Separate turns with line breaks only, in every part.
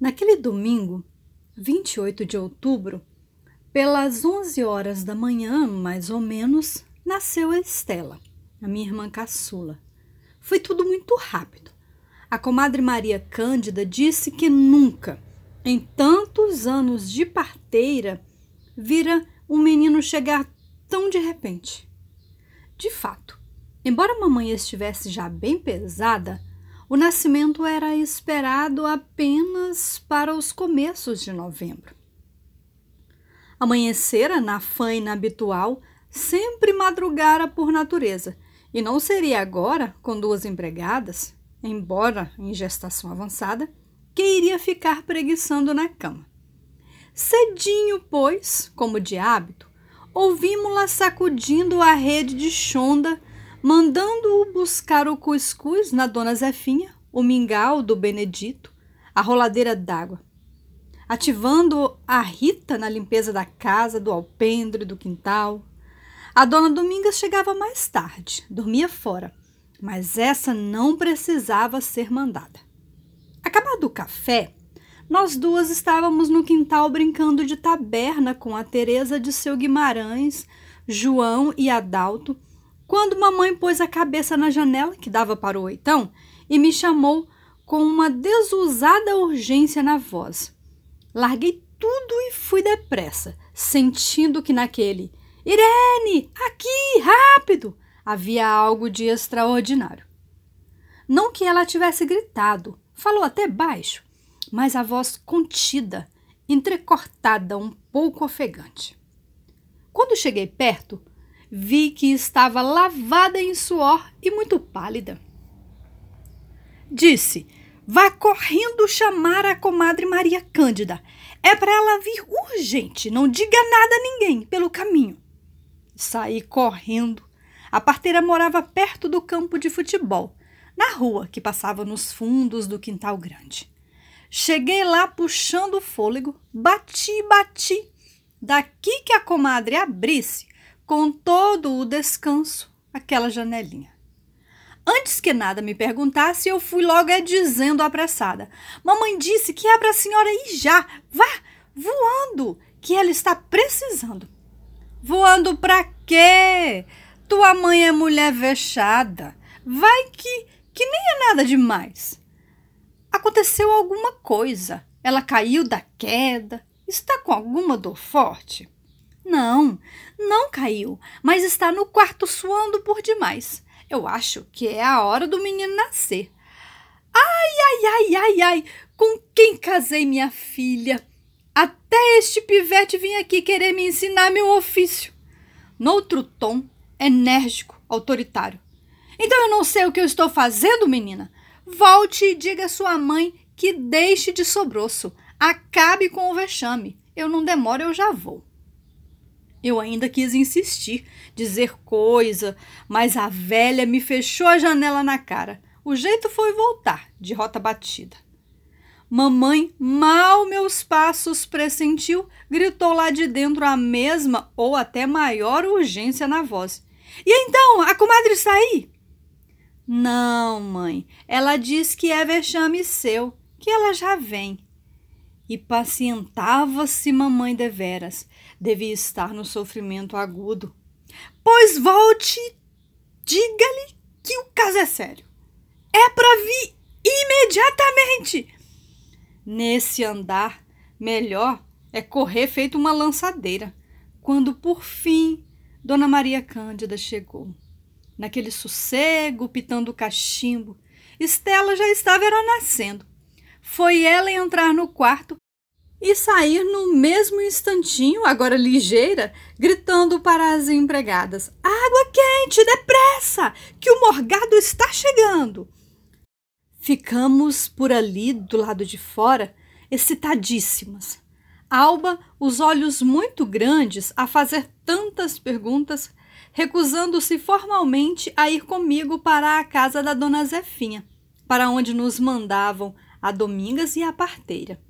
Naquele domingo, 28 de outubro, pelas 11 horas da manhã, mais ou menos, nasceu a Estela, a minha irmã caçula. Foi tudo muito rápido. A comadre Maria Cândida disse que nunca, em tantos anos de parteira, vira um menino chegar tão de repente. De fato, embora a mamãe estivesse já bem pesada, o nascimento era esperado apenas para os começos de novembro. Amanhecera na faina habitual, sempre madrugara por natureza, e não seria agora, com duas empregadas, embora em gestação avançada, que iria ficar preguiçando na cama. Cedinho, pois, como de hábito, ouvimos-la sacudindo a rede de chonda mandando-o buscar o cuscuz na dona Zefinha, o mingau do Benedito, a roladeira d'água, ativando a Rita na limpeza da casa, do alpendre, do quintal. A dona Domingas chegava mais tarde, dormia fora, mas essa não precisava ser mandada. Acabado o café, nós duas estávamos no quintal brincando de taberna com a Teresa de seu Guimarães, João e Adalto, quando mamãe pôs a cabeça na janela que dava para o oitão e me chamou com uma desusada urgência na voz. Larguei tudo e fui depressa, sentindo que naquele Irene, aqui, rápido! havia algo de extraordinário. Não que ela tivesse gritado, falou até baixo, mas a voz contida, entrecortada, um pouco ofegante. Quando cheguei perto, vi que estava lavada em suor e muito pálida. Disse: Vá correndo chamar a comadre Maria Cândida. É para ela vir urgente. Não diga nada a ninguém pelo caminho. Saí correndo. A parteira morava perto do campo de futebol, na rua que passava nos fundos do quintal grande. Cheguei lá puxando o fôlego, bati, bati. Daqui que a comadre abrisse, com todo o descanso, aquela janelinha. Antes que nada me perguntasse, eu fui logo dizendo apressada: Mamãe disse que é para a senhora ir já. Vá, voando, que ela está precisando. Voando para quê? Tua mãe é mulher vexada. Vai que, que nem é nada demais. Aconteceu alguma coisa. Ela caiu da queda. Está com alguma dor forte? Não, não caiu, mas está no quarto suando por demais. Eu acho que é a hora do menino nascer. Ai, ai, ai, ai, ai, com quem casei minha filha? Até este pivete vinha aqui querer me ensinar meu ofício. Noutro tom, enérgico, autoritário. Então eu não sei o que eu estou fazendo, menina. Volte e diga à sua mãe que deixe de sobroço. Acabe com o vexame. Eu não demoro, eu já vou. Eu ainda quis insistir, dizer coisa, mas a velha me fechou a janela na cara. O jeito foi voltar, de rota batida. Mamãe, mal meus passos pressentiu, gritou lá de dentro a mesma ou até maior urgência na voz. E então, a comadre sair? Não, mãe, ela diz que é vexame seu, que ela já vem. E pacientava-se mamãe deveras devia estar no sofrimento agudo. Pois volte, diga-lhe que o caso é sério. É para vir imediatamente. Nesse andar, melhor é correr feito uma lançadeira. Quando por fim Dona Maria Cândida chegou, naquele sossego, pitando o cachimbo, Estela já estava era nascendo. Foi ela entrar no quarto e sair no mesmo instantinho, agora ligeira, gritando para as empregadas: Água quente, depressa, que o morgado está chegando. Ficamos por ali do lado de fora, excitadíssimas. Alba, os olhos muito grandes, a fazer tantas perguntas, recusando-se formalmente a ir comigo para a casa da dona Zefinha, para onde nos mandavam a Domingas e a parteira.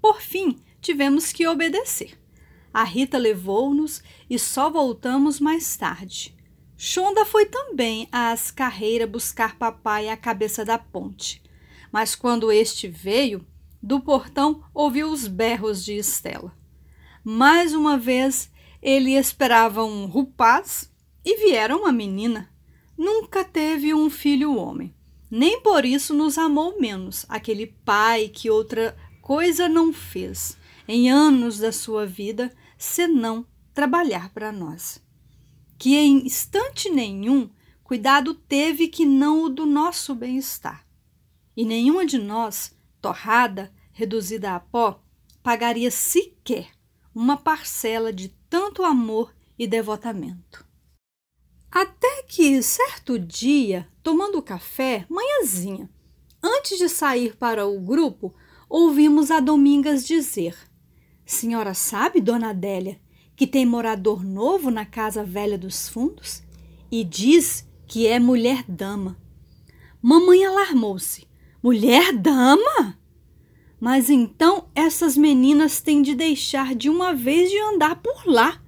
Por fim, tivemos que obedecer. A Rita levou-nos e só voltamos mais tarde. Shonda foi também às carreiras buscar papai à cabeça da ponte. Mas quando este veio, Do portão ouviu os berros de Estela. Mais uma vez ele esperava um rapaz e viera uma menina. Nunca teve um filho homem. Nem por isso nos amou menos, aquele pai que outra coisa não fez em anos da sua vida senão trabalhar para nós. Que em instante nenhum cuidado teve que não o do nosso bem-estar. E nenhuma de nós, torrada, reduzida a pó, pagaria sequer uma parcela de tanto amor e devotamento. Até que, certo dia, tomando café, manhãzinha, antes de sair para o grupo, ouvimos a Domingas dizer: Senhora sabe, dona Adélia, que tem morador novo na casa velha dos fundos? E diz que é mulher dama. Mamãe alarmou-se. Mulher dama? Mas então essas meninas têm de deixar de uma vez de andar por lá.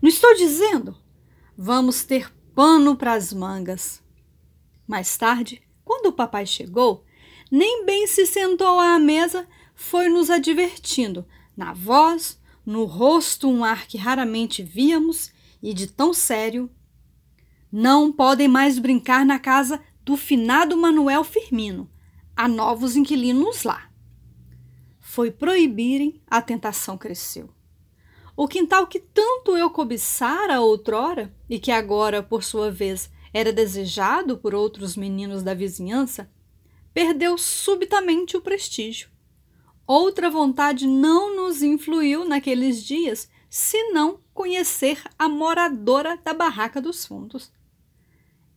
Não estou dizendo? Vamos ter pano para as mangas. Mais tarde, quando o papai chegou, nem bem se sentou à mesa, foi nos advertindo, na voz, no rosto, um ar que raramente víamos e de tão sério. Não podem mais brincar na casa do finado Manuel Firmino. Há novos inquilinos lá foi proibirem, a tentação cresceu. O quintal que tanto eu cobiçara outrora e que agora, por sua vez, era desejado por outros meninos da vizinhança, perdeu subitamente o prestígio. Outra vontade não nos influiu naqueles dias, senão conhecer a moradora da barraca dos fundos.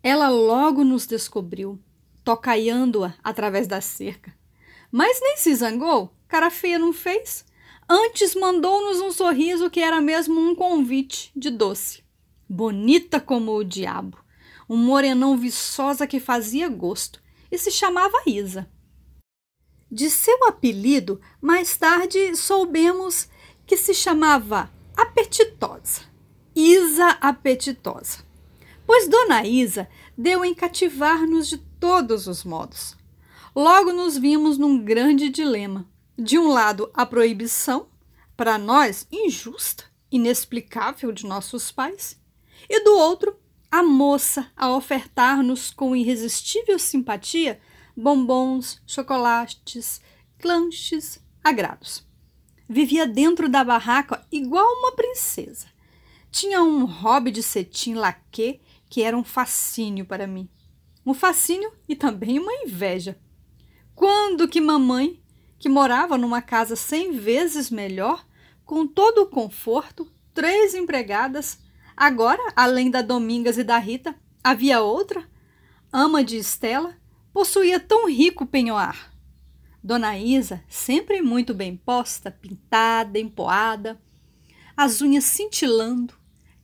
Ela logo nos descobriu, tocaiando-a através da cerca. Mas nem se zangou, Cara feia não fez? Antes mandou-nos um sorriso que era mesmo um convite de doce. Bonita como o diabo. Um morenão viçosa que fazia gosto e se chamava Isa. De seu apelido, mais tarde soubemos que se chamava Apetitosa. Isa Apetitosa. Pois Dona Isa deu em cativar-nos de todos os modos. Logo nos vimos num grande dilema de um lado, a proibição, para nós injusta, inexplicável de nossos pais, e do outro, a moça a ofertar-nos com irresistível simpatia bombons, chocolates, lanches, agrados. Vivia dentro da barraca igual uma princesa. Tinha um hobby de cetim laque que era um fascínio para mim. Um fascínio e também uma inveja. Quando que mamãe que morava numa casa cem vezes melhor, com todo o conforto, três empregadas. Agora, além da Domingas e da Rita, havia outra, ama de Estela, possuía tão rico penhoar. Dona Isa, sempre muito bem posta, pintada, empoada, as unhas cintilando,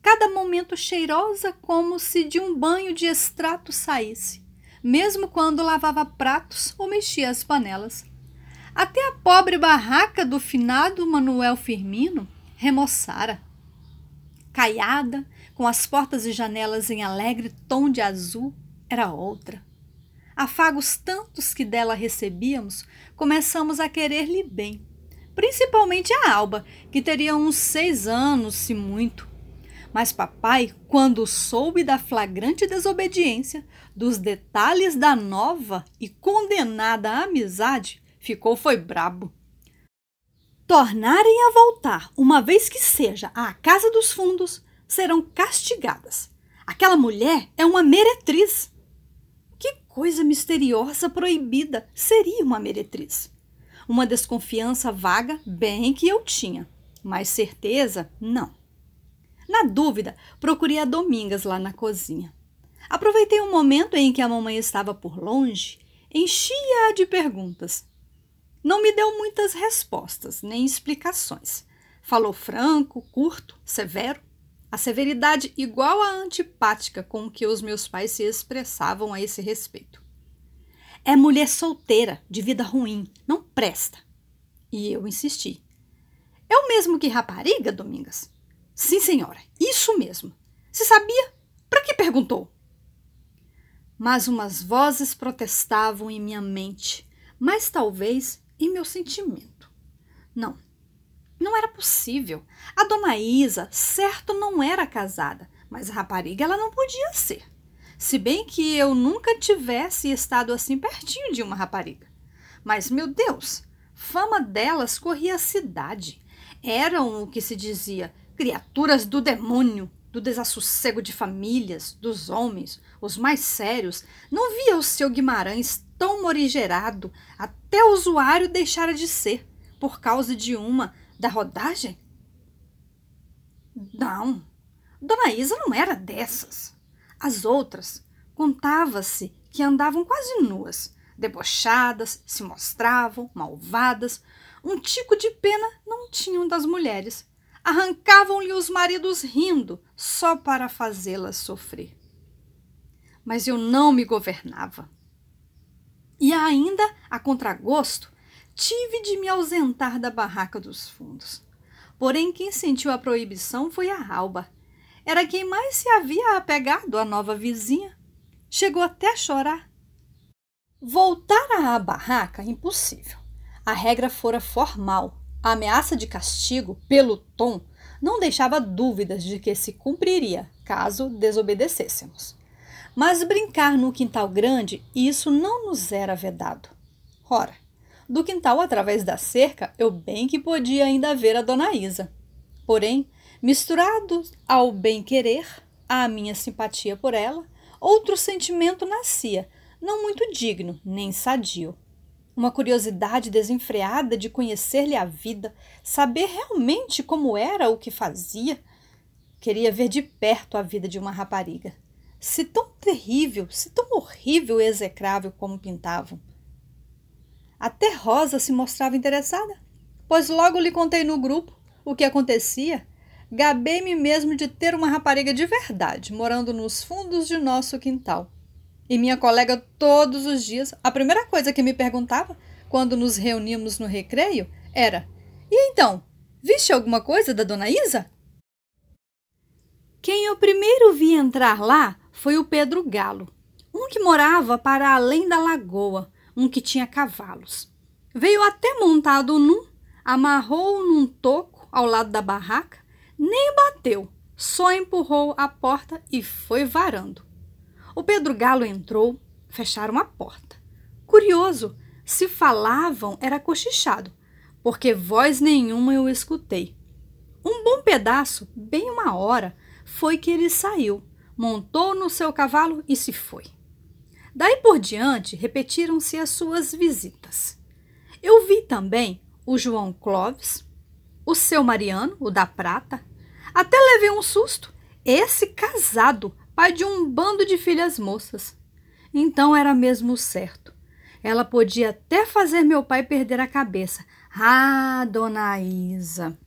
cada momento cheirosa como se de um banho de extrato saísse, mesmo quando lavava pratos ou mexia as panelas. Até a pobre barraca do finado Manuel Firmino remoçara. Caiada, com as portas e janelas em alegre tom de azul, era outra. Afagos tantos que dela recebíamos, começamos a querer-lhe bem. Principalmente a Alba, que teria uns seis anos, se muito. Mas papai, quando soube da flagrante desobediência, dos detalhes da nova e condenada amizade, Ficou foi brabo. Tornarem a voltar, uma vez que seja, à casa dos fundos, serão castigadas. Aquela mulher é uma meretriz. Que coisa misteriosa proibida seria uma meretriz? Uma desconfiança vaga, bem que eu tinha, mas certeza, não. Na dúvida, procurei a Domingas lá na cozinha. Aproveitei um momento em que a mamãe estava por longe, enchia-a de perguntas não me deu muitas respostas, nem explicações. Falou franco, curto, severo. A severidade igual à antipática com que os meus pais se expressavam a esse respeito. É mulher solteira, de vida ruim, não presta. E eu insisti. É o mesmo que rapariga, Domingas? Sim, senhora, isso mesmo. Se sabia? Para que perguntou? Mas umas vozes protestavam em minha mente, mas talvez em meu sentimento. Não, não era possível. A dona Isa, certo, não era casada, mas rapariga ela não podia ser. Se bem que eu nunca tivesse estado assim pertinho de uma rapariga. Mas, meu Deus, fama delas corria a cidade. Eram o que se dizia criaturas do demônio, do desassossego de famílias, dos homens, os mais sérios. Não via o seu Guimarães tão morigerado até o usuário deixara de ser, por causa de uma da rodagem? Não, Dona Isa não era dessas. As outras contava-se que andavam quase nuas, debochadas, se mostravam malvadas. Um tico de pena não tinham das mulheres. Arrancavam-lhe os maridos rindo, só para fazê-las sofrer. Mas eu não me governava. E ainda, a contragosto, tive de me ausentar da barraca dos fundos. Porém, quem sentiu a proibição foi a Alba. Era quem mais se havia apegado à nova vizinha. Chegou até a chorar. Voltar à barraca, impossível. A regra fora formal. A ameaça de castigo, pelo tom, não deixava dúvidas de que se cumpriria caso desobedecêssemos. Mas brincar no quintal grande, isso não nos era vedado. Ora, do quintal através da cerca, eu bem que podia ainda ver a dona Isa. Porém, misturado ao bem-querer, à minha simpatia por ela, outro sentimento nascia, não muito digno nem sadio. Uma curiosidade desenfreada de conhecer-lhe a vida, saber realmente como era o que fazia. Queria ver de perto a vida de uma rapariga se tão terrível, se tão horrível e execrável como pintavam. Até Rosa se mostrava interessada, pois logo lhe contei no grupo o que acontecia. Gabei-me mesmo de ter uma rapariga de verdade morando nos fundos de nosso quintal. E minha colega, todos os dias, a primeira coisa que me perguntava, quando nos reuníamos no recreio, era: E então, viste alguma coisa da dona Isa? Quem eu primeiro vi entrar lá foi o Pedro Galo, um que morava para além da lagoa, um que tinha cavalos. Veio até montado num, amarrou num toco ao lado da barraca, nem bateu, só empurrou a porta e foi varando. O Pedro Galo entrou, fecharam a porta. Curioso, se falavam era cochichado, porque voz nenhuma eu escutei. Um bom pedaço, bem uma hora, foi que ele saiu montou no seu cavalo e se foi. Daí por diante, repetiram-se as suas visitas. Eu vi também o João Clóvis, o seu Mariano, o da Prata. Até levei um susto. Esse casado, pai de um bando de filhas moças. Então era mesmo certo. Ela podia até fazer meu pai perder a cabeça. Ah, dona Isa!